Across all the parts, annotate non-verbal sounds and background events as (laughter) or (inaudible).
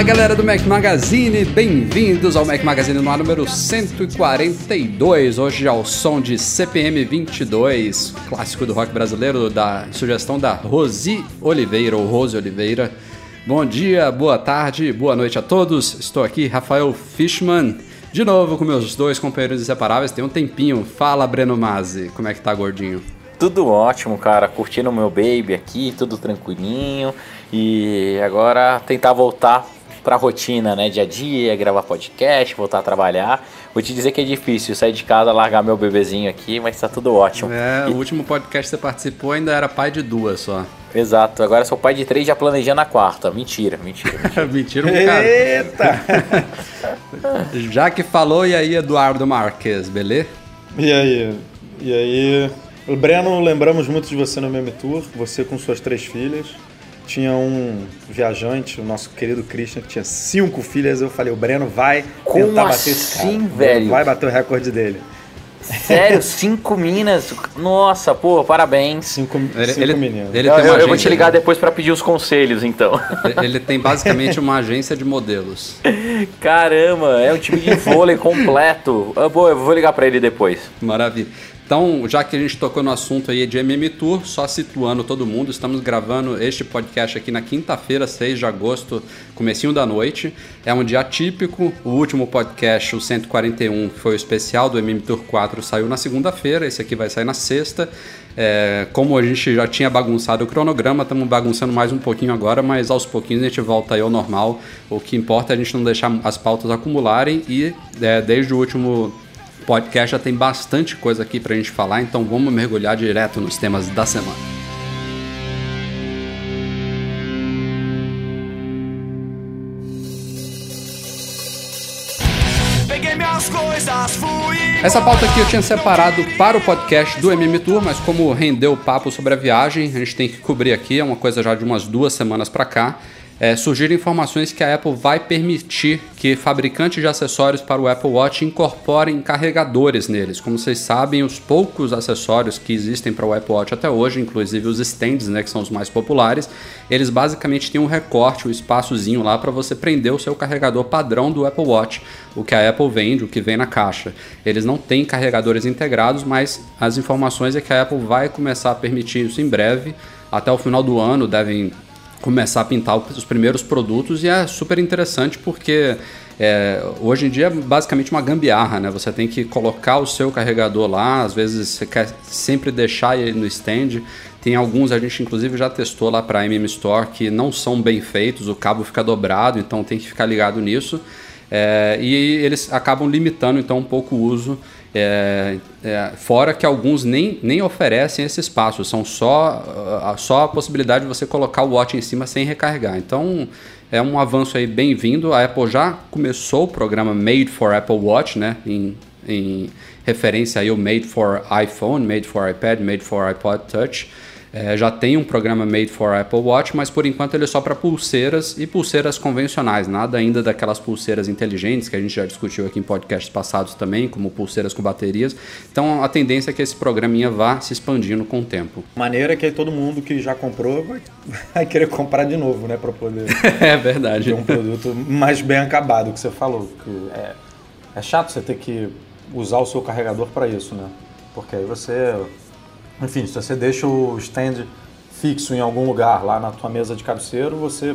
Fala galera do Mac Magazine, bem-vindos ao Mac Magazine no ar número 142. Hoje ao som de CPM 22, clássico do rock brasileiro, da sugestão da Rosi Oliveira ou Rose Oliveira. Bom dia, boa tarde, boa noite a todos. Estou aqui, Rafael Fishman, de novo com meus dois companheiros inseparáveis. Tem um tempinho. Fala, Breno Mazzi, como é que tá, gordinho? Tudo ótimo, cara. Curtindo o meu baby aqui, tudo tranquilinho. E agora tentar voltar pra rotina, né? Dia a dia, gravar podcast, voltar a trabalhar. Vou te dizer que é difícil sair de casa, largar meu bebezinho aqui, mas tá tudo ótimo. É, E- o último podcast que você participou ainda era pai de duas só. Exato, agora sou pai de três já planejando a quarta. Mentira, mentira. (laughs) mentira. Mentira, um cara. Eita! (laughs) Já que falou, e aí, Eduardo Marques, beleza? E aí? E aí? O Breno, lembramos muito de você no Meme Tour, você com suas três filhas. Tinha um viajante, o nosso querido Christian, que tinha cinco filhas. Eu falei, o Breno vai Como tentar bater esse cara. assim, velho? Vai bater o recorde dele. Sério, cinco minas? Nossa, pô, parabéns. Cinco, Ele- cinco ele- meninos. ele- Eu, eu- vou te ligar né? depois pra pedir os conselhos, então. Ele tem basicamente uma agência de modelos. (laughs) Caramba, é um time de vôlei completo. Ah, boa, eu vou ligar pra ele depois. Maravilha. Então, já que a gente tocou no assunto aí de MM Tour, só situando todo mundo, estamos gravando este podcast aqui na quinta-feira, 6 de agosto, comecinho da noite. É um dia típico. O último podcast, o 141, que foi o especial do MM Tour 4, saiu na segunda-feira. Esse aqui vai sair na sexta. É, como a gente já tinha bagunçado o cronograma, estamos bagunçando mais um pouquinho agora, mas aos pouquinhos a gente volta aí ao normal. O que importa é a gente não deixar as pautas acumularem e é, desde o último podcast já tem bastante coisa aqui pra gente falar, então vamos mergulhar direto nos temas da semana. Peguei minhas coisas, fui. Essa pauta aqui eu tinha separado para o podcast do MM Tour, mas como rendeu o papo sobre a viagem, a gente tem que cobrir aqui, é uma coisa já de umas duas semanas para cá. É, surgiram informações que a Apple vai permitir que fabricantes de acessórios para o Apple Watch incorporem carregadores neles. Como vocês sabem, os poucos acessórios que existem para o Apple Watch até hoje, inclusive os stands, né, que são os mais populares, eles basicamente têm um recorte, um espaçozinho lá para você prender o seu carregador padrão do Apple Watch, o que a Apple vende, o que vem na caixa. Eles não têm carregadores integrados, mas as informações é que a Apple vai começar a permitir isso em breve. Até o final do ano devem começar a pintar os primeiros produtos e é super interessante porque é, hoje em dia é basicamente uma gambiarra, né? Você tem que colocar o seu carregador lá, às vezes você quer sempre deixar ele no stand. Tem alguns, a gente inclusive já testou lá para a MM Store, que não são bem feitos, o cabo fica dobrado, então tem que ficar ligado nisso. É, e eles acabam limitando então um pouco o uso. É, é, fora que alguns nem, nem oferecem esse espaço, são só, só a possibilidade de você colocar o watch em cima sem recarregar. Então é um avanço aí bem-vindo. A Apple já começou o programa Made for Apple Watch, né? Em, em referência aí ao Made for iPhone, Made for iPad, Made for iPod Touch. É, já tem um programa Made for Apple Watch, mas por enquanto ele é só para pulseiras e pulseiras convencionais, nada ainda daquelas pulseiras inteligentes que a gente já discutiu aqui em podcasts passados também, como pulseiras com baterias. Então a tendência é que esse programinha vá se expandindo com o tempo. Maneira que aí todo mundo que já comprou vai, (laughs) vai querer comprar de novo, né? Pra poder (laughs) é verdade. ter um produto mais bem acabado, que você falou. Que é, é chato você ter que usar o seu carregador para isso, né? Porque aí você. Enfim, se você deixa o stand fixo em algum lugar lá na tua mesa de cabeceiro, você.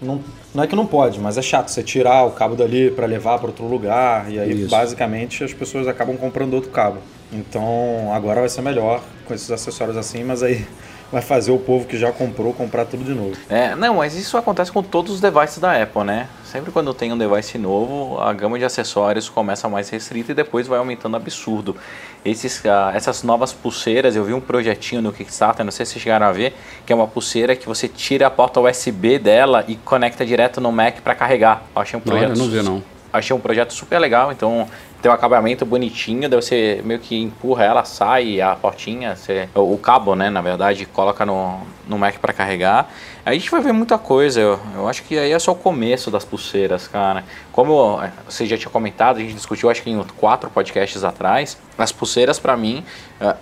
Não, não é que não pode, mas é chato você tirar o cabo dali para levar para outro lugar e aí Isso. basicamente as pessoas acabam comprando outro cabo. Então agora vai ser melhor com esses acessórios assim, mas aí vai fazer o povo que já comprou comprar tudo de novo. É, não, mas isso acontece com todos os devices da Apple, né? Sempre quando tem um device novo, a gama de acessórios começa mais restrita e depois vai aumentando absurdo. Esses, ah, essas novas pulseiras, eu vi um projetinho no Kickstarter, não sei se vocês chegaram a ver, que é uma pulseira que você tira a porta USB dela e conecta direto no Mac para carregar. Eu achei um Não, projeto eu não vi não. Achei um projeto super legal, então tem um acabamento bonitinho, daí você meio que empurra ela, sai a portinha, você, o, cabo, né, na verdade, coloca no, no Mac para carregar. A gente vai ver muita coisa, eu, eu acho que aí é só o começo das pulseiras, cara. Como eh, você já tinha comentado, a gente discutiu acho que em quatro podcasts atrás, as pulseiras para mim vão-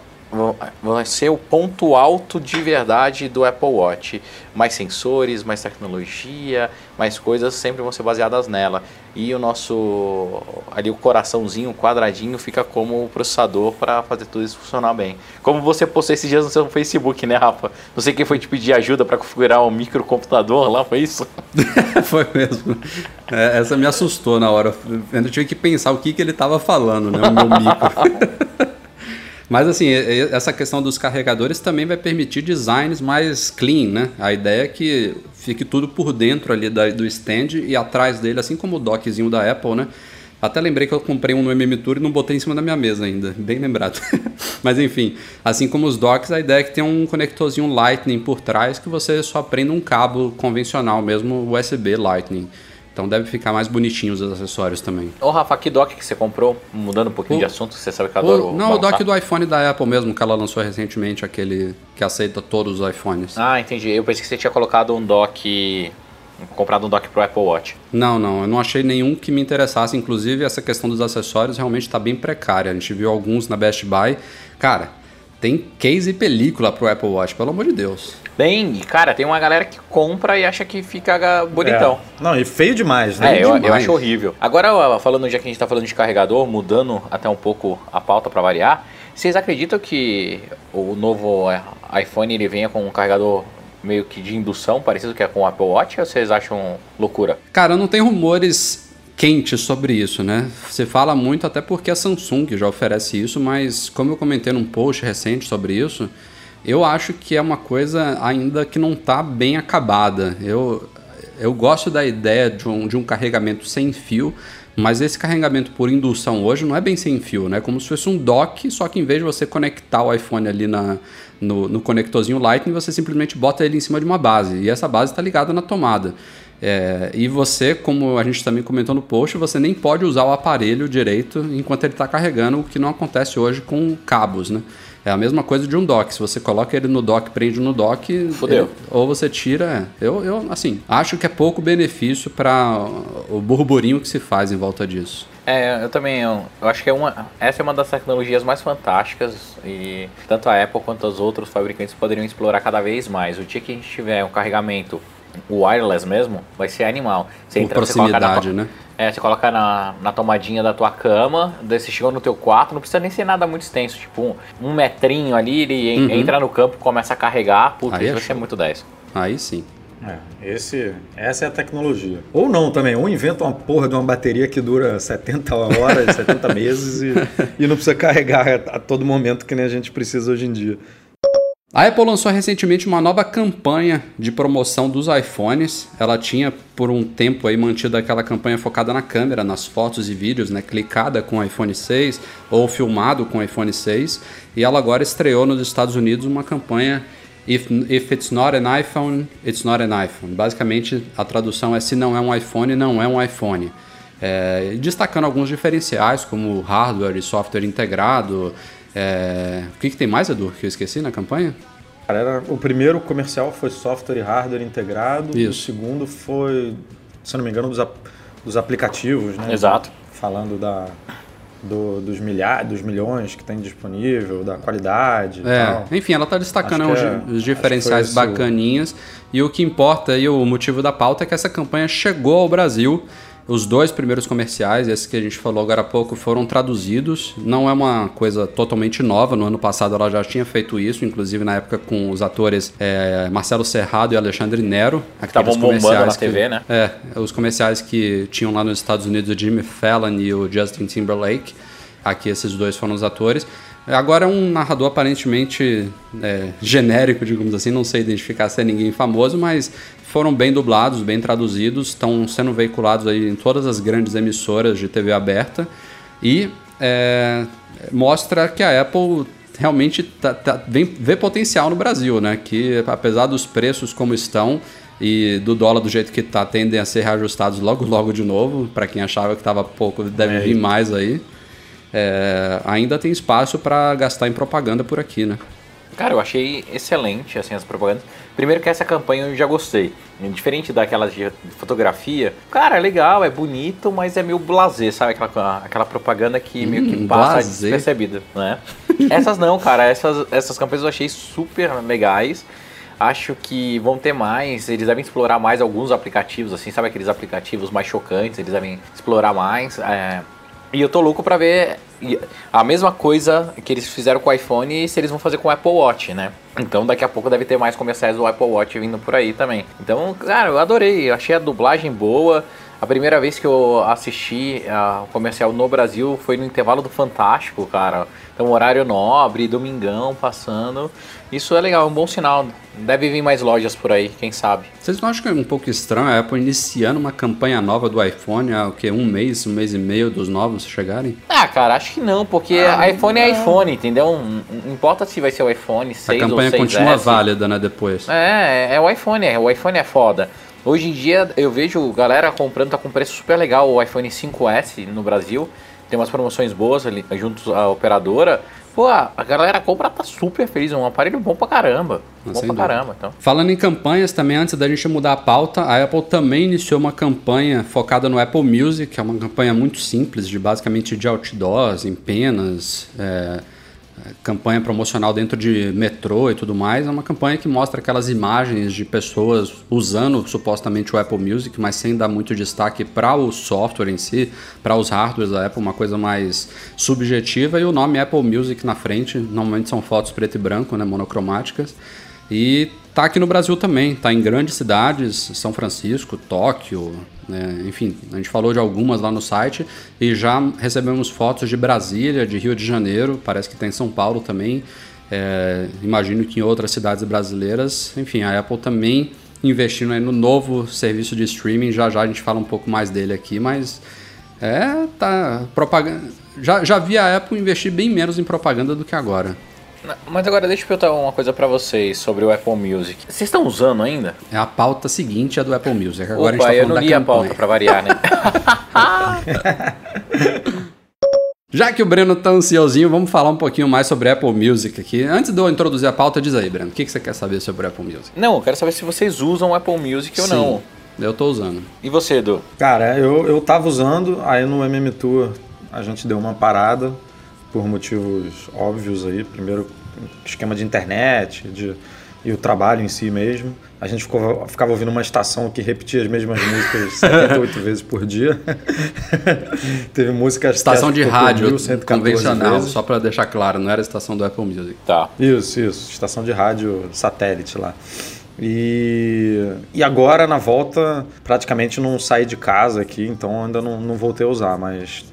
vai ser o ponto alto de verdade do Apple Watch. Mais sensores, mais tecnologia, mais coisas sempre vão ser baseadas nela. E o nosso ali o coraçãozinho, o quadradinho fica como o processador para fazer tudo isso funcionar bem. Como você postou esses dias no seu Facebook, né, Rafa? Não sei quem foi te pedir ajuda para configurar um microcomputador lá, foi isso? (laughs) Foi mesmo. É, essa me assustou na hora. Eu tive que pensar o que, que ele estava falando, né? O meu micro. (laughs) Mas assim, essa questão dos carregadores também vai permitir designs mais clean, né? A ideia é que fique tudo por dentro ali do stand e atrás dele, assim como o dockzinho da Apple, né? Até lembrei que eu comprei um no MM Tour e não botei em cima da minha mesa ainda, bem lembrado. (laughs) Mas enfim, assim como os docks, a ideia é que tem um conectorzinho Lightning por trás que você só prenda um cabo convencional mesmo, USB Lightning. Então deve ficar mais bonitinho os acessórios também. Ô Rafa, que dock que você comprou? Mudando um pouquinho O- de assunto, você sabe que eu adoro O, não, o balançar. dock do iPhone da Apple mesmo, que ela lançou recentemente, aquele que aceita todos os iPhones. Ah, entendi. Eu pensei que você tinha colocado um dock. comprado um dock pro Apple Watch. Não, não, eu não achei nenhum que me interessasse. Inclusive, essa questão dos acessórios realmente está bem precária. A gente viu alguns na Best Buy. Cara, tem case e película pro Apple Watch, pelo amor de Deus. Bem, e, cara, tem uma galera que compra e acha que fica bonitão. É. Não, e feio demais, né? É, eu, eu demais. acho horrível. Agora, falando, já que a gente tá falando de carregador, mudando até um pouco a pauta para variar, vocês acreditam que o novo é, iPhone ele venha com um carregador meio que de indução, parecido que é com o Apple Watch, ou vocês acham loucura? Cara, não tem rumores quentes sobre isso, né? Se fala muito até porque a Samsung já oferece isso, mas como eu comentei num post recente sobre isso, eu acho que é uma coisa ainda que não está bem acabada. Eu, eu gosto da ideia de um, de um carregamento sem fio, mas esse carregamento por indução hoje não é bem sem fio, né? É como se fosse um dock, só que em vez de você conectar o iPhone ali na, no, no conectorzinho Lightning, você simplesmente bota ele em cima de uma base. E essa base está ligada na tomada. É, e você, como a gente também comentou no post, você nem pode usar o aparelho direito enquanto ele está carregando, o que não acontece hoje com cabos, né? É a mesma coisa de um dock. Se você coloca ele no dock, prende no dock, Fudeu. ele- ou você tira. é. Eu, eu, assim, acho que é pouco benefício para o burburinho que se faz em volta disso. É, eu também, eu, eu acho que é uma, essa é uma das tecnologias mais fantásticas e tanto a Apple quanto os outros fabricantes poderiam explorar cada vez mais. O dia que a gente tiver um carregamento wireless mesmo, vai ser animal. Você Por proximidade, na, né? É, você coloca na, na tomadinha da tua cama, daí você chegou no teu quarto, não precisa nem ser nada muito extenso, tipo um, um metrinho ali, ele Uhum. entra no campo, começa a carregar, puta, Aí isso é vai ser muito 10. Aí sim. É, esse, essa é a tecnologia. Ou não também, ou inventa uma porra de uma bateria que dura 70 horas, 70 meses e, (laughs) e não precisa carregar a, a todo momento que nem a gente precisa hoje em dia. A Apple lançou recentemente uma nova campanha de promoção dos iPhones. Ela tinha por um tempo aí mantido aquela campanha focada na câmera, nas fotos e vídeos, né, clicada com o iPhone 6 ou filmado com o iPhone 6, e ela agora estreou nos Estados Unidos uma campanha If, if it's not an iPhone, it's not an iPhone. Basicamente, a tradução é se não é um iPhone, não é um iPhone. É, destacando alguns diferenciais, como hardware e software integrado. É, o que, que tem mais, Edu, que eu esqueci na campanha? Cara, era, o primeiro comercial foi software e hardware integrado. Isso. O segundo foi, se eu não me engano, dos, ap- dos aplicativos, né? Exato. Falando da, do- dos, milhares, dos milhões que tem disponível, da qualidade e É, tal. enfim, ela está destacando que os, é- os diferenciais bacaninhas. E o que importa e o motivo da pauta é que essa campanha chegou ao Brasil. Os dois primeiros comerciais, esses que a gente falou agora há pouco, foram traduzidos. Não é uma coisa totalmente nova. No ano passado ela já tinha feito isso, inclusive na época com os atores é, Marcelo Serrado e Alexandre Nero. Estavam bombando na TV, né? É, os comerciais que tinham lá nos Estados Unidos o Jimmy Fallon e o Justin Timberlake. Aqui esses dois foram os atores. Agora é um narrador aparentemente é, genérico, digamos assim, não sei identificar se é ninguém famoso, mas foram bem dublados, bem traduzidos, estão sendo veiculados aí em todas as grandes emissoras de TV aberta e é, mostra que a Apple realmente tá, tá, vem, vê potencial no Brasil, né? Que apesar dos preços como estão e do dólar do jeito que está, tendem a ser reajustados logo logo de novo. Para quem achava que estava pouco, deve É. vir mais aí. É, ainda tem espaço para gastar em propaganda por aqui, né? Cara, eu achei excelente assim, as propagandas. Primeiro que essa campanha eu já gostei. Diferente daquelas de fotografia, cara, é legal, é bonito, mas é meio blasé, sabe? Aquela, aquela propaganda que meio que Hum, passa despercebida, né? (laughs) essas não, cara, essas, essas campanhas eu achei super legais. Acho que vão ter mais, eles devem explorar mais alguns aplicativos, assim, sabe aqueles aplicativos mais chocantes, eles devem explorar mais. é. E eu tô louco pra ver e- a mesma coisa que eles fizeram com o iPhone, se eles vão fazer com o Apple Watch, né? Então daqui a pouco deve ter mais comerciais do Apple Watch vindo por aí também. Então, cara, eu adorei, eu achei a dublagem boa. A primeira vez que eu assisti a comercial no Brasil foi no intervalo do Fantástico, cara. Então, horário nobre, domingão passando. Isso é legal, é um bom sinal. Deve vir mais lojas por aí, quem sabe. Vocês não acham que é um pouco estranho a Apple iniciando uma campanha nova do iPhone há o que, um mês, um mês e meio dos novos chegarem? Ah, cara, acho que não, porque iPhone é iPhone, entendeu? Não, não importa se vai ser o iPhone 6 a ou campanha 6S. continua válida, né, depois. É, é o iPhone, é, o iPhone é foda. Hoje em dia eu vejo galera comprando, tá com preço super legal o iPhone 5S no Brasil. Tem umas promoções boas ali junto à operadora. Pô, a galera compra, tá super feliz, é um aparelho bom pra caramba. Ah, bom pra dúvida. caramba, então. Falando em campanhas, também antes da gente mudar a pauta, a Apple também iniciou uma campanha focada no Apple Music, que é uma campanha muito simples, de basicamente de outdoors, em penas, é, campanha promocional dentro de metrô e tudo mais. É uma campanha que mostra aquelas imagens de pessoas usando supostamente o Apple Music, mas sem dar muito destaque para o software em si, para os hardwares da Apple, uma coisa mais subjetiva. E o nome Apple Music na frente, normalmente são fotos preto e branco, né, monocromáticas. E tá aqui no Brasil também, tá em grandes cidades, São Francisco, Tóquio, né, enfim, a gente falou de algumas lá no site e já recebemos fotos de Brasília, de Rio de Janeiro, parece que tem em São Paulo também, é, imagino que em outras cidades brasileiras, enfim, a Apple também investindo no novo serviço de streaming, já já a gente fala um pouco mais dele aqui, mas é, tá, propaganda, já, já vi a Apple investir bem menos em propaganda do que agora. Mas agora deixa eu perguntar uma coisa pra vocês sobre o Apple Music. Vocês estão usando ainda? É a pauta seguinte, a do Apple Music. Agora Opa, a gente tá eu não li a pauta pra variar, né? (laughs) Já que o Breno tá ansiosinho, vamos falar um pouquinho mais sobre Apple Music aqui. Antes de eu introduzir a pauta, diz aí, Breno, o que, que você quer saber sobre o Apple Music? não, eu quero saber se vocês usam o Apple Music ou não. eu tô usando. E você, Edu? Cara, eu, eu tava usando, aí no MM Tour a gente deu uma parada por motivos óbvios aí. Primeiro, esquema de internet de, e o trabalho em si mesmo. A gente ficou, ficava ouvindo uma estação que repetia as mesmas músicas (laughs) 78 vezes por dia. (laughs) Teve músicas Estação de rádio 1114 convencional, vezes. só pra deixar claro, não era a estação do Apple Music. Tá. Isso, isso. Estação de rádio satélite lá. E, e agora, na volta, praticamente não saí de casa aqui, então ainda não, não voltei a usar, mas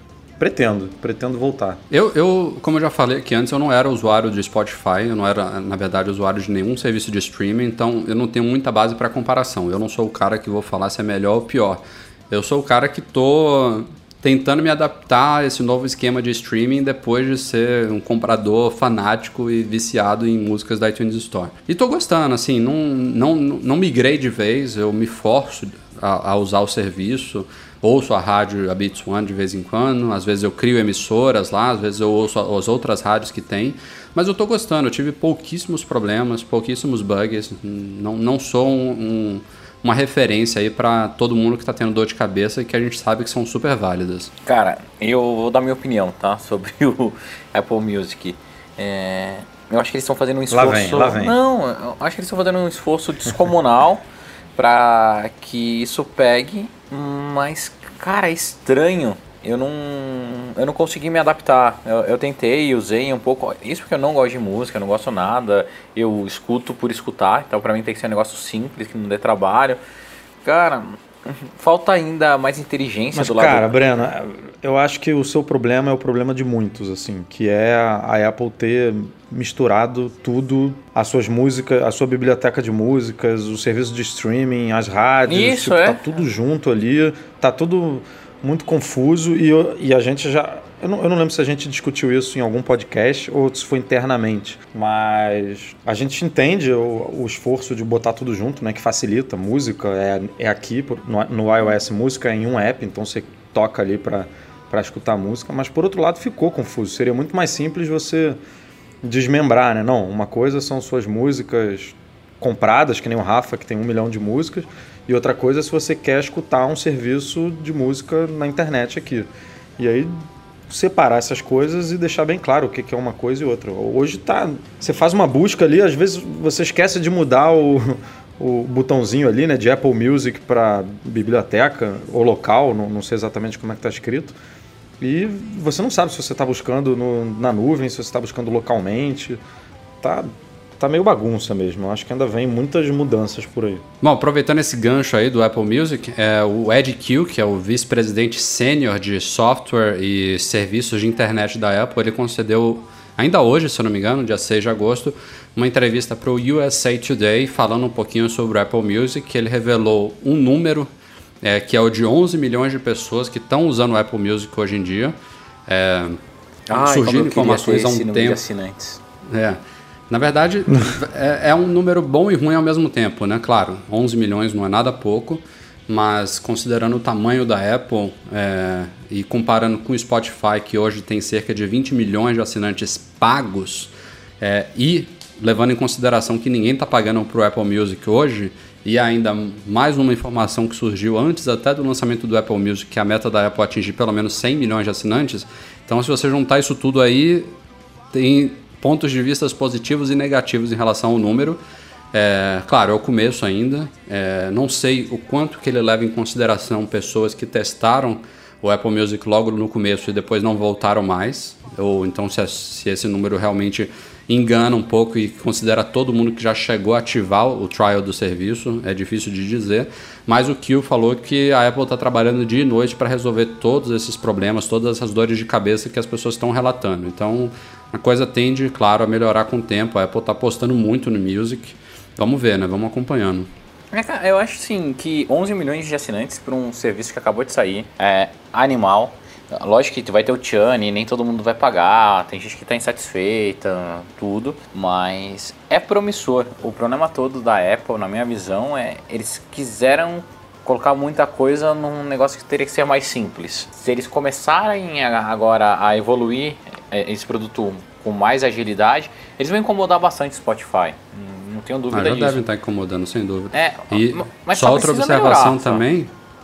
pretendo, pretendo voltar. Eu, eu, como eu já falei aqui antes, eu não era usuário de Spotify, eu não era, na verdade, usuário de nenhum serviço de streaming, então eu não tenho muita base para comparação. Eu não sou o cara que vou falar se é melhor ou pior. Eu sou o cara que tô tentando me adaptar a esse novo esquema de streaming depois de ser um comprador fanático e viciado em músicas da iTunes Store. E tô gostando, assim, não, não, não migrei de vez, eu me forço a, a usar o serviço, ouço a rádio, a Beats One de vez em quando, às vezes eu crio emissoras lá, às vezes eu ouço as outras rádios que tem, mas eu tô gostando, eu tive pouquíssimos problemas, pouquíssimos bugs, não, não sou um, um uma referência aí para todo mundo que tá tendo dor de cabeça e que a gente sabe que são super válidas. Cara, eu vou dar minha opinião, tá? Sobre (laughs) o Apple Music. É, eu acho que eles estão fazendo um esforço. Lá vem, lá vem. Não, eu acho que eles estão fazendo um esforço descomunal pra que isso pegue, mas, cara, é estranho. Eu não, eu não consegui me adaptar. Eu, eu tentei, usei um pouco. Isso porque eu não gosto de música, eu não gosto nada. Eu escuto por escutar, então pra mim tem que ser um negócio simples, que não dê trabalho. Cara, falta ainda mais inteligência Mas, do lado cara, Breno, Eu acho que o seu problema é o problema de muitos, assim, que é a Apple ter misturado tudo, as suas músicas, a sua biblioteca de músicas, o serviço de streaming, as rádios, Isso, tipo, é. tá tudo junto ali, tá tudo muito confuso e, eu- e a gente já. Eu não, eu não lembro se a gente discutiu isso em algum podcast ou se foi internamente, mas a gente entende o, o esforço de botar tudo junto, né? Que facilita. Música é, é aqui, no, no iOS, música é em um app, então você toca ali para escutar música, mas por outro lado ficou confuso. Seria muito mais simples você desmembrar, né? Não, uma coisa são suas músicas compradas, que nem o Rafa, que tem um milhão de músicas, e outra coisa é se você quer escutar um serviço de música na internet aqui. E aí separar essas coisas e deixar bem claro o que é uma coisa e outra. Hoje tá, você faz uma busca ali, às vezes você esquece de mudar o, o botãozinho ali, né, de Apple Music para biblioteca ou local, não, não sei exatamente como é que está escrito. E você não sabe se você está buscando no- na nuvem, se você está buscando localmente. Tá, tá meio bagunça mesmo. Eu acho que ainda vem muitas mudanças por aí. Bom, aproveitando esse gancho aí do Apple Music, é, o Ed Q, que é o vice-presidente sênior de software e serviços de internet da Apple, ele concedeu, ainda hoje, se eu não me engano, dia 6 de agosto, uma entrevista para o USA Today falando um pouquinho sobre o Apple Music. Ele revelou um número é, que é o de 11 milhões de pessoas que estão usando o Apple Music hoje em dia. É, surgiram informações há um número de tempo. assinantes. É. Na verdade, (laughs) é, é um número bom e ruim ao mesmo tempo, né? Claro, 11 milhões não é nada pouco, mas considerando o tamanho da Apple é, e comparando com o Spotify, que hoje tem cerca de 20 milhões de assinantes pagos, é, e levando em consideração que ninguém está pagando para o Apple Music hoje, e ainda mais uma informação que surgiu antes até do lançamento do Apple Music, que a meta da Apple é atingir pelo menos 100 milhões de assinantes. Então, se você juntar isso tudo aí, tem pontos de vista positivos e negativos em relação ao número. É, claro, é o começo ainda. É, não sei o quanto que ele leva em consideração pessoas que testaram o Apple Music logo no começo e depois não voltaram mais. Ou então se, se esse número realmente engana um pouco e considera todo mundo que já chegou a ativar o trial do serviço, é difícil de dizer. Mas o Kill falou que a Apple está trabalhando dia e noite para resolver todos esses problemas, todas essas dores de cabeça que as pessoas estão relatando. Então a coisa tende, claro, a melhorar com o tempo. A Apple está apostando muito no Music. Vamos ver, né? Vamos acompanhando. É, Eu acho sim que 11 milhões de assinantes para um serviço que acabou de sair é animal. Lógico que vai ter o churn, nem todo mundo vai pagar, tem gente que está insatisfeita, tudo, mas é promissor. O problema todo da Apple, na minha visão, é eles quiseram colocar muita coisa num negócio que teria que ser mais simples. Se eles começarem agora a evoluir é, esse produto com mais agilidade, eles vão incomodar bastante o Spotify. Não- Não tenho Ah, dúvida já disso. devem estar incomodando, sem dúvida. É, E mas só outra observação melhorar, só.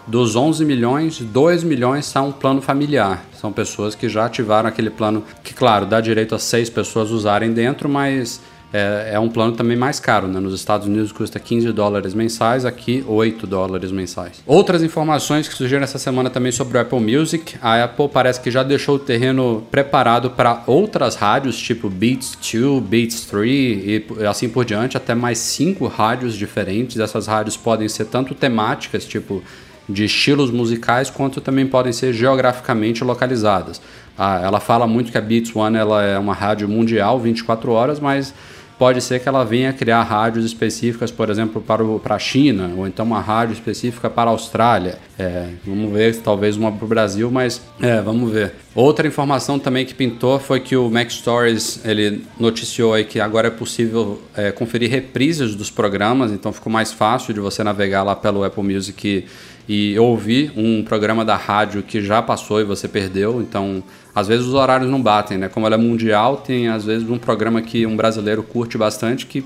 Dos 11 milhões, 2 milhões são um plano familiar. São pessoas que já ativaram aquele plano, que claro, dá direito a seis pessoas usarem dentro, mas é, é um plano também mais caro. Né? Nos Estados Unidos custa 15 dólares mensais, aqui 8 dólares mensais. Outras informações que surgiram essa semana também sobre o Apple Music. A Apple parece que já deixou o terreno preparado para outras rádios, tipo Beats 2, Beats 3 e assim por diante, até mais cinco rádios diferentes. Essas rádios podem ser tanto temáticas, tipo de estilos musicais, quanto também podem ser geograficamente localizadas. Ah, ela fala muito que a Beats One ela é uma rádio mundial, 24 horas, mas pode ser que ela venha criar rádios específicas, por exemplo, para, o, para a China, ou então uma rádio específica para a Austrália. É, vamos ver, talvez uma para o Brasil, mas é, vamos ver. Outra informação também que pintou foi que o Mac Stories ele noticiou aí que agora é possível é, conferir reprises dos programas, então ficou mais fácil de você navegar lá pelo Apple Music e, ouvir um programa da rádio que já passou e você perdeu. Então, às vezes os horários não batem, né? Como ela é mundial, tem às vezes um programa que um brasileiro curte bastante que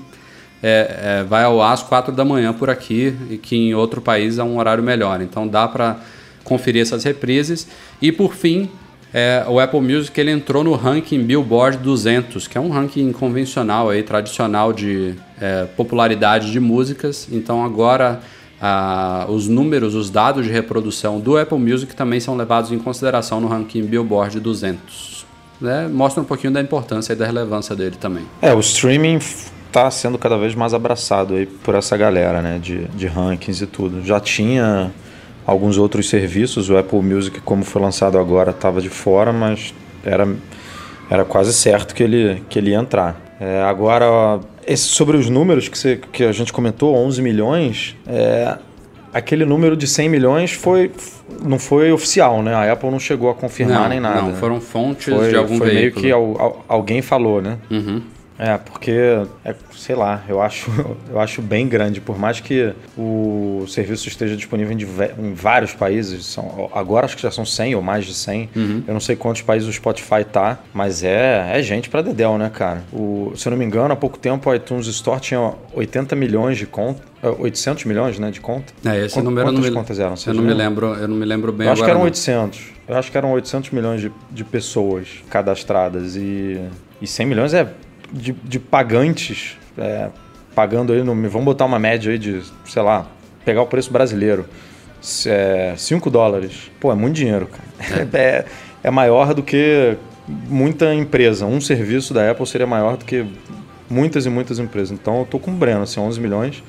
é, é, vai ao ar às quatro da manhã por aqui e que em outro país é um horário melhor. Então dá para conferir essas reprises. E por fim, é, o Apple Music ele entrou no ranking Billboard 200, que é um ranking convencional aí, tradicional de é, popularidade de músicas. Então agora ah, os números, os dados de reprodução do Apple Music também são levados em consideração no ranking Billboard 200. Né? Mostra um pouquinho da importância e da relevância dele também. É, o streaming está sendo cada vez mais abraçado aí por essa galera, né, de, de rankings e tudo. Já tinha alguns outros serviços. O Apple Music, como foi lançado agora, estava de fora, mas era, era quase certo que ele, que ele ia entrar. É, agora, esse, sobre os números que, você, que a gente comentou, 11 milhões, é, aquele número de 100 milhões foi, não foi oficial, né? A Apple não chegou a confirmar não, nem nada. Não, foram fontes foi, de algum foi veículo. meio que al, al, alguém falou, né? Uhum. É, porque, é, sei lá, eu acho, (laughs) eu acho bem grande. Por mais que o serviço esteja disponível em, em vários países, são, agora acho que já são 100 ou mais de 100. Uhum. Eu não sei quantos países o Spotify tá, mas é, é gente pra dedéu, né, cara? O, se eu não me engano, há pouco tempo o iTunes Store tinha 80 milhões de contas. 800 milhões, né, de conta? É, esse Quantas número eu não me, contas eram? eu não me lembro, eu não me lembro bem eu acho que eram não. 800. Eu acho que eram 800 milhões de, de pessoas cadastradas e, e 100 milhões é de, de pagantes é, pagando aí no. Vamos botar uma média aí de, sei lá, pegar o preço brasileiro. É, 5 dólares. Pô, é muito dinheiro, cara. É. (laughs) é, é maior do que muita empresa. Um serviço da Apple seria maior do que muitas e muitas empresas. Então eu tô com o Breno, assim, 11 milhões.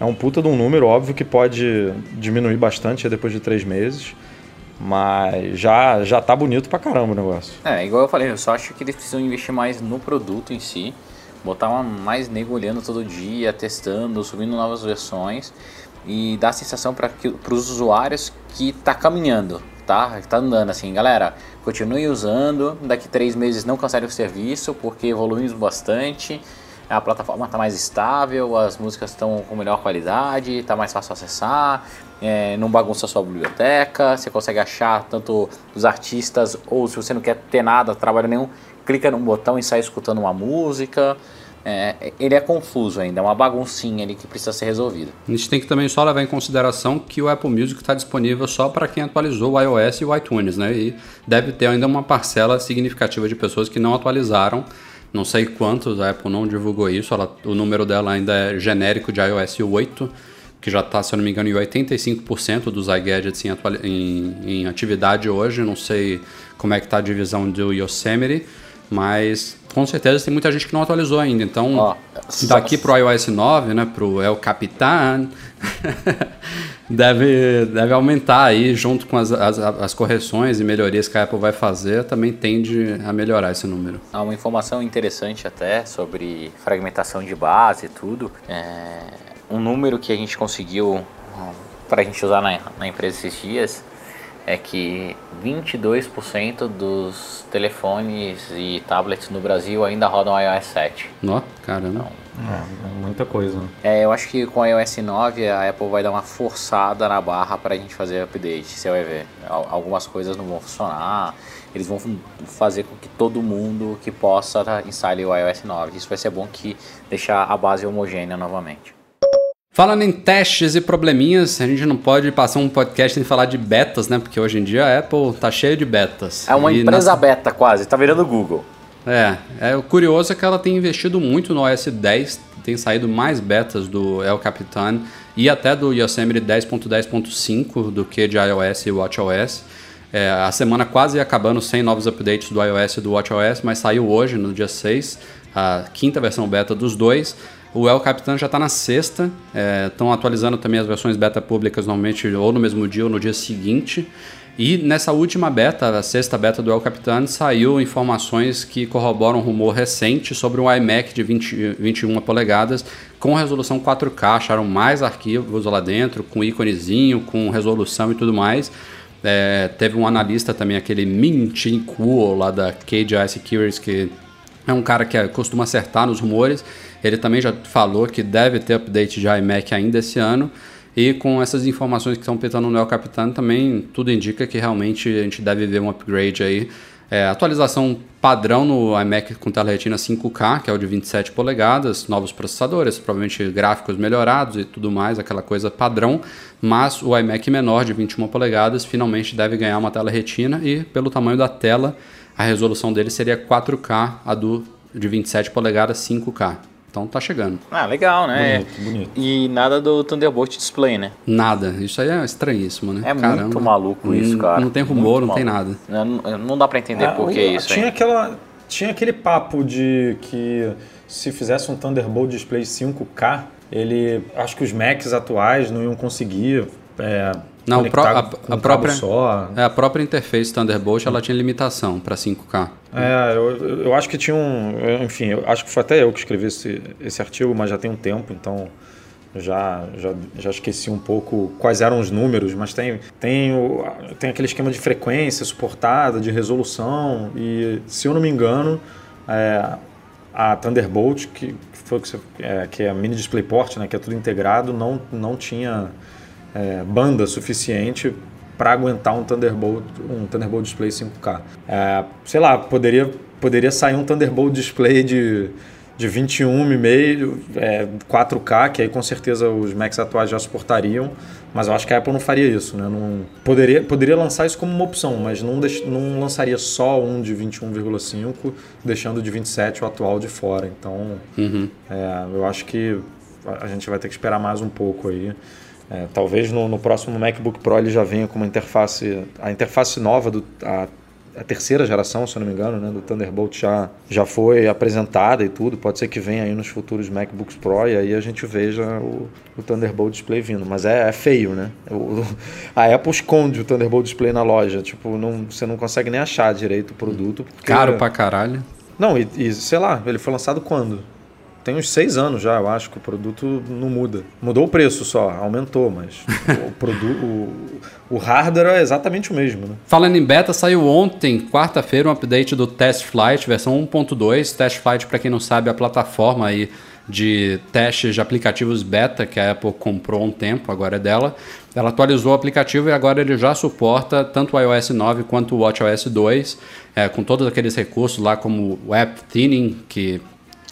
É um puta de um número, óbvio que pode diminuir bastante depois de três meses. Mas já, já tá bonito pra caramba o negócio. É, igual eu falei, eu só acho que eles precisam investir mais no produto em si. Botar uma, mais nego olhando todo dia, testando, subindo novas versões. E dar a sensação para os usuários que tá caminhando, tá? Que tá andando assim, galera, continue usando. Daqui três meses não cancele o serviço, porque evoluímos bastante a plataforma está mais estável, as músicas estão com melhor qualidade, está mais fácil acessar, é, não bagunça a sua biblioteca, você consegue achar tanto os artistas ou se você não quer ter nada, trabalho nenhum, clica num botão e sai escutando uma música. É, ele é confuso ainda, é uma baguncinha ali que precisa ser resolvida. A gente tem que também só levar em consideração que o Apple Music está disponível só para quem atualizou o iOS e o iTunes, né? E deve ter ainda uma parcela significativa de pessoas que não atualizaram não sei quantos, a Apple não divulgou isso, ela, o número dela ainda é genérico de iOS 8, que já está, se eu não me engano, em 85% dos iGadgets em, em, em, atividade hoje. Não sei como é que está a divisão do Yosemite, mas com certeza tem muita gente que não atualizou ainda. Então, oh, daqui para o iOS 9, né, para o El Capitan, (laughs) deve, deve aumentar aí, junto com as, as, as, correções e melhorias que a Apple vai fazer, também tende a melhorar esse número. Há uma informação interessante até sobre fragmentação de base e tudo. É um número que a gente conseguiu para a gente usar na, na empresa esses dias é que 22% dos telefones e tablets no Brasil ainda rodam iOS 7. Ó, caramba. Então, é, muita coisa. É, eu acho que com o iOS 9 a Apple vai dar uma forçada na barra para a gente fazer update, você vai ver. Algumas coisas não vão funcionar, eles vão fazer com que todo mundo que possa instale o iOS 9. Isso vai ser bom que deixar a base homogênea novamente. Falando em testes e probleminhas, a gente não pode passar um podcast sem falar de betas, né? Porque hoje em dia a Apple tá cheia de betas. É uma e empresa nas... beta quase, tá virando Google. É, é, o curioso é que ela tem investido muito no OS 10, tem saído mais betas do El Capitan e até do Yosemite 10.10.5 do que de iOS e WatchOS. É, a semana quase acabando sem novos updates do iOS e do WatchOS, mas saiu hoje, no dia 6, a quinta versão beta dos dois. O El Capitan já está na sexta, estão é, atualizando também as versões beta públicas normalmente ou no mesmo dia ou no dia seguinte. E nessa última beta, a sexta beta do El Capitan, saiu informações que corroboram um rumor recente sobre um iMac de 20, 21 polegadas com resolução 4K. Acharam mais arquivos lá dentro, com íconezinho, com resolução e tudo mais. É, teve um analista também, aquele Min Chin Kuo lá da KGI Securities, que é um cara que costuma acertar nos rumores. Ele também já falou que deve ter update de iMac ainda esse ano. E com essas informações que estão pintando no El Capitan, também tudo indica que realmente a gente deve ver um upgrade aí. É, atualização padrão no iMac com tela retina 5K, que é o de 27 polegadas, novos processadores, provavelmente gráficos melhorados e tudo mais, aquela coisa padrão. Mas o iMac menor de 21 polegadas finalmente deve ganhar uma tela retina e pelo tamanho da tela, a resolução dele seria 4K, a do de 27 polegadas 5K. Então tá chegando. Ah, legal, né? Bonito, bonito. E nada do Thunderbolt Display, né? Nada. Isso aí é estranhíssimo, né? É Caramba. muito maluco isso, não, cara. Não tem rumor, muito não maluco. tem nada. Não, não dá para entender é, por que isso. Tinha, hein? aquela, tinha aquele papo de que se fizesse um Thunderbolt Display 5K, ele. Acho que os Macs atuais não iam conseguir. É, Não, pro- a- a própria- só. É, a própria interface Thunderbolt ela tinha limitação para 5K. É, eu, eu acho que tinha um. eu- Enfim, eu acho que foi até eu que escrevi esse, esse artigo, mas já tem um tempo, então já, já, já esqueci um pouco quais eram os números, mas tem, tem, o, tem aquele esquema de frequência suportada, de resolução, e se eu não me engano, é, a Thunderbolt, que, que foi que, é, que é a mini DisplayPort, né, que é tudo integrado, não, não tinha é, banda suficiente para aguentar um Thunderbolt, um Thunderbolt Display 5K. É, sei lá, poderia, poderia sair um Thunderbolt Display de, de 21,5, é, 4K, que aí com certeza os Macs atuais já suportariam, mas eu acho que a Apple não faria isso, né? Não, poderia, poderia lançar isso como uma opção, mas não, deix, não lançaria só um de 21,5, deixando de 27 o atual de fora. Então, é, eu acho que a a gente vai ter que esperar mais um pouco aí. É, talvez no, no próximo MacBook Pro ele já venha com uma interface, a interface nova do a, a terceira geração, se eu não me engano, né, do Thunderbolt já, já foi apresentada e tudo. Pode ser que venha aí nos futuros MacBooks Pro e aí a gente veja o, o Thunderbolt Display vindo. Mas é, é feio, né? O- a Apple esconde o Thunderbolt Display na loja. Tipo, não, você não consegue nem achar direito o produto. porque- Caro pra caralho. Não, e, e sei lá, ele foi lançado quando? Tem uns seis anos já, eu acho que o produto não muda. Mudou o preço só, aumentou, mas o, (laughs) produto, o, hardware é exatamente o mesmo, né? Falando em beta, saiu ontem, quarta-feira, um update do Test Flight, versão 1.2. Test Flight, para quem não sabe, é a plataforma aí de testes de aplicativos beta que a Apple comprou há um tempo, agora é dela. Ela atualizou o aplicativo e agora ele já suporta tanto o iOS 9 quanto o WatchOS 2, é, com todos aqueles recursos lá como o App Thinning, que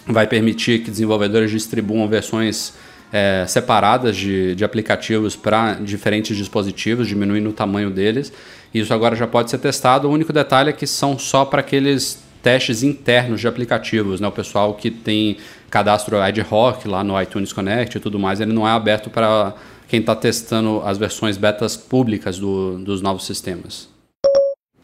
vai permitir que desenvolvedores distribuam versões é, separadas de, de aplicativos para diferentes dispositivos, diminuindo o tamanho deles. Isso agora já pode ser testado. O único detalhe é que são só para aqueles testes internos de aplicativos, né? O pessoal que tem cadastro ad hoc lá no iTunes Connect e tudo mais, ele não é aberto para quem está testando as versões betas públicas do- dos novos sistemas.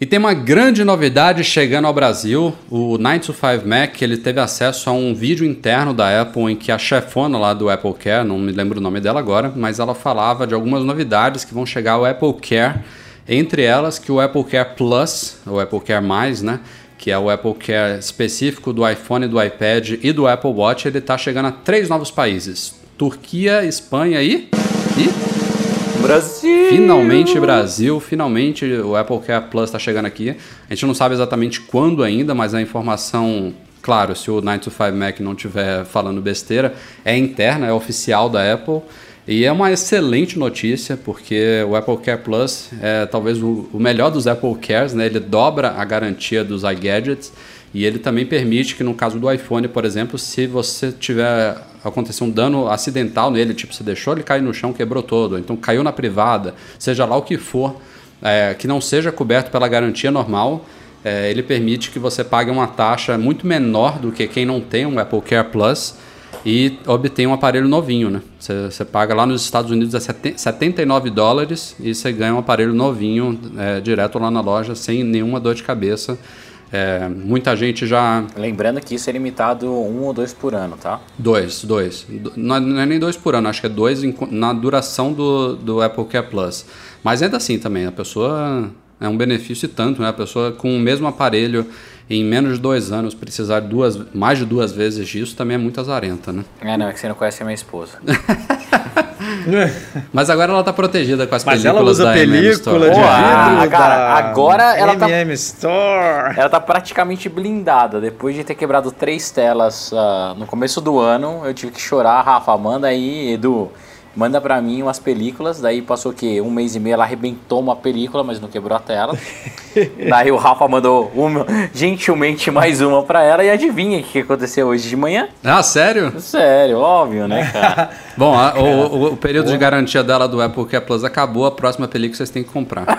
E tem uma grande novidade chegando ao Brasil. O 925 Mac ele teve acesso a um vídeo interno da Apple em que a chefona lá do Apple Care, não me lembro o nome dela agora, mas ela falava de algumas novidades que vão chegar ao Apple Care. Entre elas que o Apple Care Plus, o Apple Care Mais, né? Que é o Apple Care específico do iPhone, do iPad e do Apple Watch, ele está chegando a três novos países: Turquia, Espanha e. e Brasil! Finalmente Brasil, finalmente o Apple Care Plus está chegando aqui. A gente não sabe exatamente quando ainda, mas a informação, claro, se o 925 Mac não estiver falando besteira, é interna, é oficial da Apple. E é uma excelente notícia, porque o Apple Care Plus é talvez o, melhor dos Apple Cares, né? Ele dobra a garantia dos iGadgets e ele também permite que no caso do iPhone, por exemplo, se você tiver acontecer um dano acidental nele, tipo você deixou ele cair no chão, quebrou todo, então caiu na privada, seja lá o que for, é, que não seja coberto pela garantia normal, é, ele permite que você pague uma taxa muito menor do que quem não tem um Apple Care Plus e obtenha um aparelho novinho, né? Você, você paga lá nos Estados Unidos a seten- 79 dólares e você ganha um aparelho novinho é, direto lá na loja sem nenhuma dor de cabeça. É, muita gente já Lembrando que isso é limitado um ou dois por ano, tá? Dois, dois. Do- Não é, não é nem dois por ano, acho que é dois na duração do, do Apple Care Plus. Mas ainda assim também, a pessoa é um benefício e tanto, né? A pessoa com o mesmo aparelho em menos de dois anos precisar duas, mais de duas vezes disso também é muito azarenta, né? É, não, é que você não conhece a minha esposa. (laughs) Mas agora ela tá protegida com as Mas ela películas usa da MM película Store. de vidro ah, cara, agora ela tá- MM Store. Ela tá praticamente blindada. Depois de ter quebrado três telas ah, no começo do ano, eu tive que chorar. Rafa, manda aí, Edu. Manda pra mim umas películas. Daí passou o quê? Um mês e meio, ela arrebentou uma película, mas não quebrou a tela. (laughs) daí o Rafa mandou uma, gentilmente mais uma pra ela. E adivinha o que aconteceu hoje de manhã? Ah, sério? Sério, óbvio, né, cara? (laughs) Bom, a- o, o- o período de garantia dela do Apple Care Plus acabou, a próxima película vocês têm que comprar. (laughs)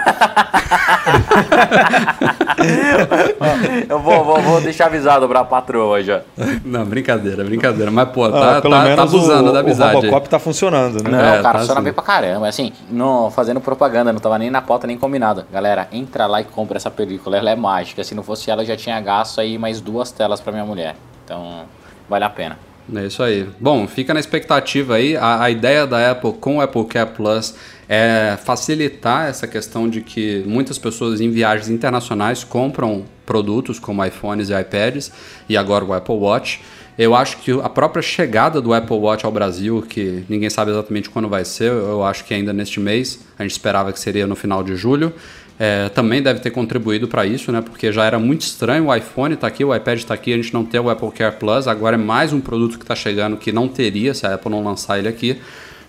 eu vou, vou, vou deixar avisado pra patroa já. Não, brincadeira, brincadeira. Mas, pô, Ah, tá, pelo tá, tá abusando o, da amizade. O Robocop tá funcionando, né? Não, É, cara, tá funciona assim. bem pra caramba. Assim, não, fazendo propaganda, não tava nem na pauta nem combinado. Galera, entra lá e compra essa película. Ela é mágica. Se não fosse ela, eu já tinha gasto aí mais duas telas pra minha mulher. Então, vale a pena. É isso aí. Bom, fica na expectativa aí. A, a ideia da Apple com o Apple Care Plus é facilitar essa questão de que muitas pessoas em viagens internacionais compram produtos como iPhones e iPads e agora o Apple Watch. Eu acho que a própria chegada do Apple Watch ao Brasil, que ninguém sabe exatamente quando vai ser, eu acho que ainda neste mês, a gente esperava que seria no final de julho, é, também deve ter contribuído para isso, né? Porque já era muito estranho o iPhone está aqui, o iPad está aqui, a gente não tem o Apple Care Plus, agora é mais um produto que está chegando que não teria se a Apple não lançar ele aqui.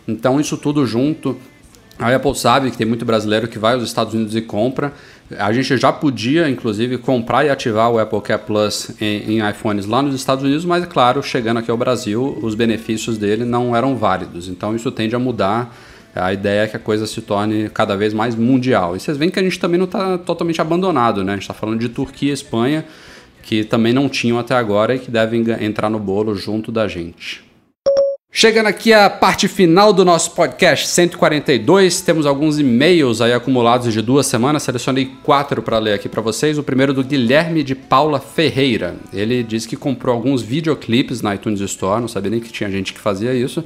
Então isso tudo junto a Apple sabe que tem muito brasileiro que vai aos Estados Unidos e compra. A gente já podia, inclusive, comprar e ativar o Apple Care Plus em, em, iPhones lá nos Estados Unidos, mas, claro, chegando aqui ao Brasil, os benefícios dele não eram válidos. Então, isso tende a mudar. A ideia é que a coisa se torne cada vez mais mundial. E vocês veem que a gente também não está totalmente abandonado, né? A gente está falando de Turquia e Espanha, que também não tinham até agora e que devem entrar no bolo junto da gente. Chegando aqui à parte final do nosso podcast 142, temos alguns e-mails aí acumulados de duas semanas. Selecionei quatro para ler aqui para vocês. O primeiro do Guilherme de Paula Ferreira. Ele disse que comprou alguns videoclipes na iTunes Store, não sabia nem que tinha gente que fazia isso,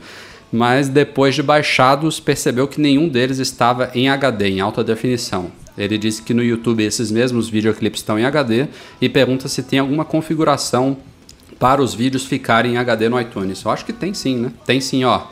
mas depois de baixados percebeu que nenhum deles estava em HD, em alta definição. Ele disse que no YouTube esses mesmos videoclipes estão em HD e pergunta se tem alguma configuração para os vídeos ficarem em HD no iTunes? Eu acho que tem sim, né? Tem sim, ó.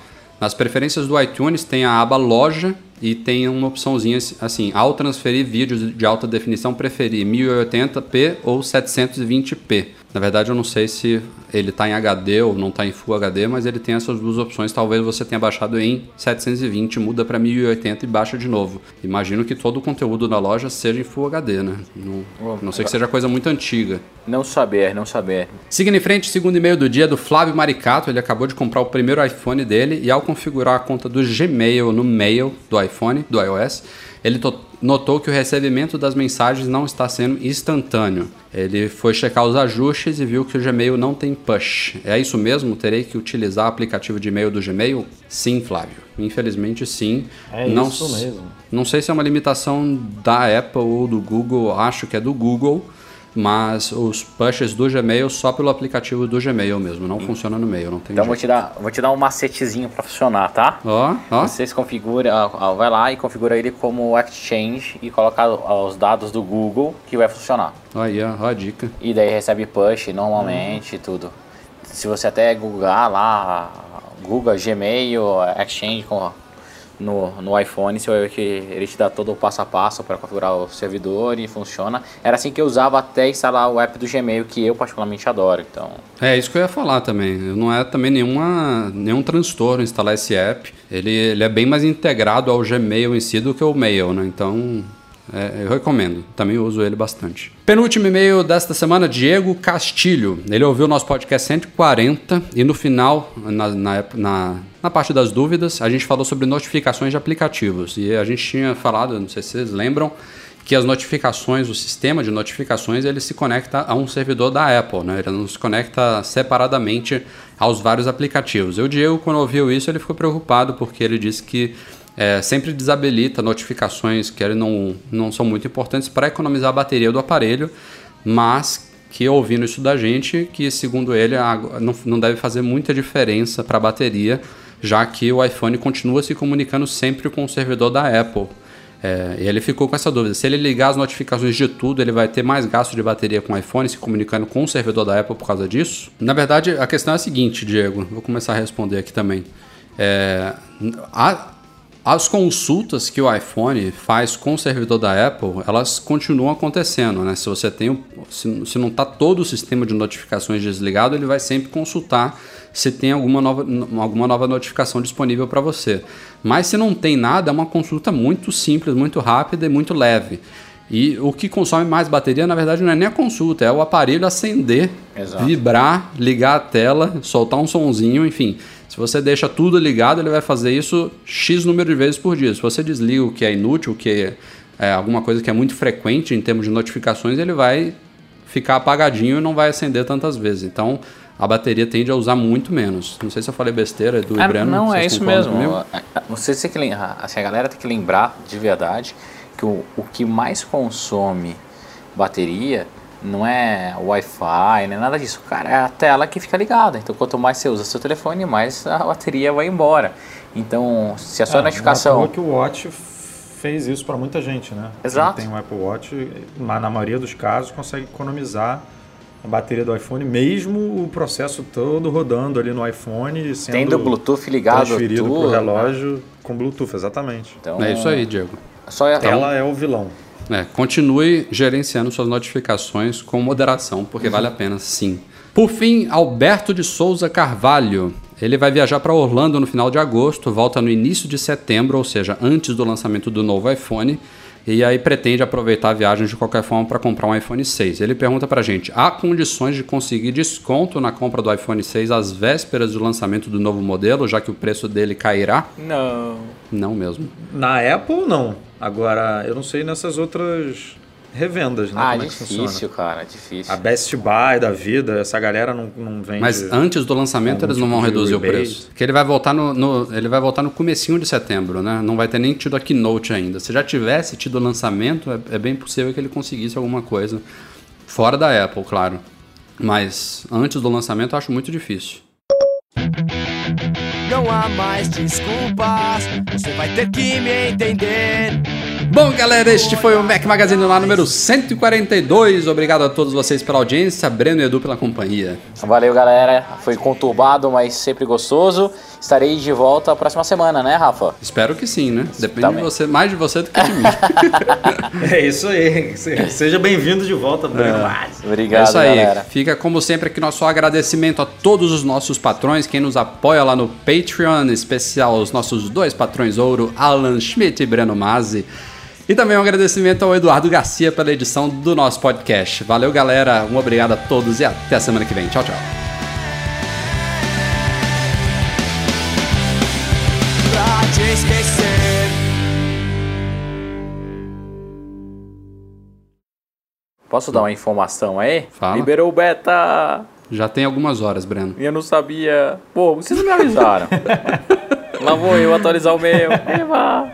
Nas preferências do iTunes tem a aba loja e tem uma opçãozinha assim, ao transferir vídeos de alta definição, preferir 1080p ou 720p. Na verdade, eu não sei se ele está em HD ou não está em Full HD, mas ele tem essas duas opções. Talvez você tenha baixado em 720, muda para 1080 e baixa de novo. Imagino que todo o conteúdo da loja seja em Full HD, né? Não, não sei que seja coisa muito antiga. Não saber, não saber. Seguindo em frente, segundo e-mail do dia do Flávio Maricato. Ele acabou de comprar o primeiro iPhone dele e ao configurar a conta do Gmail no Mail do iPhone, do iOS, ele notou que o recebimento das mensagens não está sendo instantâneo. Ele foi checar os ajustes e viu que o Gmail não tem push. É isso mesmo? Terei que utilizar o aplicativo de e-mail do Gmail? Sim, Flávio. Infelizmente, sim. É não, isso mesmo. Não sei se é uma limitação da Apple ou do Google. Acho que é do Google mas os pushes do Gmail só pelo aplicativo do Gmail mesmo, não funciona no mail, não tem Então jeito. vou te dar, vou te dar um macetezinho para funcionar, tá? Ó, ó. Vocês configura, ó, vai lá e configura ele como Exchange e coloca os dados do Google que vai funcionar. Aí, ó, ó a dica. E daí recebe push normalmente e tudo. Se você até googlar lá, Google, Gmail, Exchange com no, no iPhone, vai ver que ele te dá todo o passo a passo para configurar o servidor e funciona. Era assim que eu usava até instalar o app do Gmail, que eu particularmente adoro. Então, É isso que eu ia falar também. Não é também nenhuma, nenhum transtorno instalar esse app. Ele, ele é bem mais integrado ao Gmail em si do que o Mail, né? Então, é, eu recomendo. Também uso ele bastante. Penúltimo e-mail desta semana, Diego Castilho. Ele ouviu nosso podcast 140 e no final, na, na, na, na parte das dúvidas, a gente falou sobre notificações de aplicativos. E a gente tinha falado, não sei se vocês lembram, que as notificações, o sistema de notificações, ele se conecta a um servidor da Apple, né? Ele não se conecta separadamente aos vários aplicativos. E o Diego, quando ouviu isso, ele ficou preocupado porque ele disse que é, sempre desabilita notificações que não, não são muito importantes para economizar a bateria do aparelho, mas que ouvindo isso da gente, que segundo ele não, não deve fazer muita diferença para a bateria, já que o iPhone continua se comunicando sempre com o servidor da Apple. É, e ele ficou com essa dúvida. Se ele ligar as notificações de tudo, ele vai ter mais gasto de bateria com o iPhone se comunicando com o servidor da Apple por causa disso? Na verdade, a questão é a seguinte, Diego. Vou começar a responder aqui também. É, a- as consultas que o iPhone faz com o servidor da Apple, elas continuam acontecendo, né? Se você tem, se, se não está todo o sistema de notificações desligado, ele vai sempre consultar se tem alguma nova, alguma nova notificação disponível para você. Mas se não tem nada, é uma consulta muito simples, muito rápida e muito leve. E o que consome mais bateria, na verdade, não é nem a consulta, é o aparelho acender, Exato. vibrar, ligar a tela, soltar um sonzinho, enfim. Se você deixa tudo ligado, ele vai fazer isso X número de vezes por dia. Se você desliga o que é inútil, o que é, é alguma coisa que é muito frequente em termos de notificações, ele vai ficar apagadinho e não vai acender tantas vezes. Então, a bateria tende a usar muito menos. Não sei se eu falei besteira, Edu e Ah, Breno. não, é isso mesmo. comigo? Você tem que, lem- assim, a galera tem que lembrar de verdade que o, o que mais consome bateria Não é Wi-Fi, nem nada disso. Cara, é a tela que fica ligada. Então, quanto mais você usa seu telefone, mais a bateria vai embora. Então, se a sua É, notificação. é toa que o Watch fez isso para muita gente, né? Exato. Quem tem um Apple Watch, mas na maioria dos casos, consegue economizar a bateria do iPhone, mesmo o processo todo rodando ali no iPhone, sendo Tendo o Bluetooth ligado, transferido tudo, pro né? relógio com Bluetooth, exatamente. Então, É isso aí, Diego. Só é, Ela é o vilão. É, continue gerenciando suas notificações com moderação, porque vale a pena sim. Por fim, Alberto de Souza Carvalho. Ele vai viajar para Orlando no final de agosto, volta no início de setembro, ou seja, antes do lançamento do novo iPhone, e aí pretende aproveitar a viagem de qualquer forma para comprar um iPhone 6. Ele pergunta pra gente: há condições de conseguir desconto na compra do iPhone 6 às vésperas do lançamento do novo modelo, já que o preço dele cairá? Não. Não mesmo. Na Apple, não. Agora, eu não sei nessas outras revendas, né? Ah, como é difícil, cara, difícil. A Best Buy da vida, essa galera não, não vende... Mas antes do lançamento eles não tipo vão reduzir o preço. Porque ele vai voltar no, no- ele vai voltar no comecinho de setembro, né? Não vai ter nem tido a keynote ainda. Se já tivesse tido o lançamento, é, é bem possível que ele conseguisse alguma coisa fora da Apple, claro. Mas antes do lançamento eu acho muito difícil. Não há mais desculpas, você vai ter que me entender. Bom, galera, este foi o Mac Magazine lá número 142. Obrigado a todos vocês pela audiência, Breno e Edu pela companhia. Valeu, galera. Foi conturbado, mas sempre gostoso. Estarei de volta a próxima semana, né, Rafa? Espero que sim, né? Depende Também. de você, mais de você do que de mim. (laughs) É isso aí. Seja bem-vindo de volta, Bruno. É Obrigado, isso aí. galera. Fica como sempre aqui nosso agradecimento a todos os nossos patrões, quem nos apoia lá no Patreon, em especial os nossos dois patrões ouro, Alan Schmidt e Breno Mazzi. E também um agradecimento ao Eduardo Garcia pela edição do nosso podcast. Valeu, galera. Um obrigado a todos e até a semana que vem. Tchau, tchau. Posso dar uma informação aí? Fala. Liberou o beta. Já tem algumas horas, Breno. E eu não sabia. Pô, vocês não me avisaram. (laughs) Lá vou eu atualizar o meu. (laughs) Eba.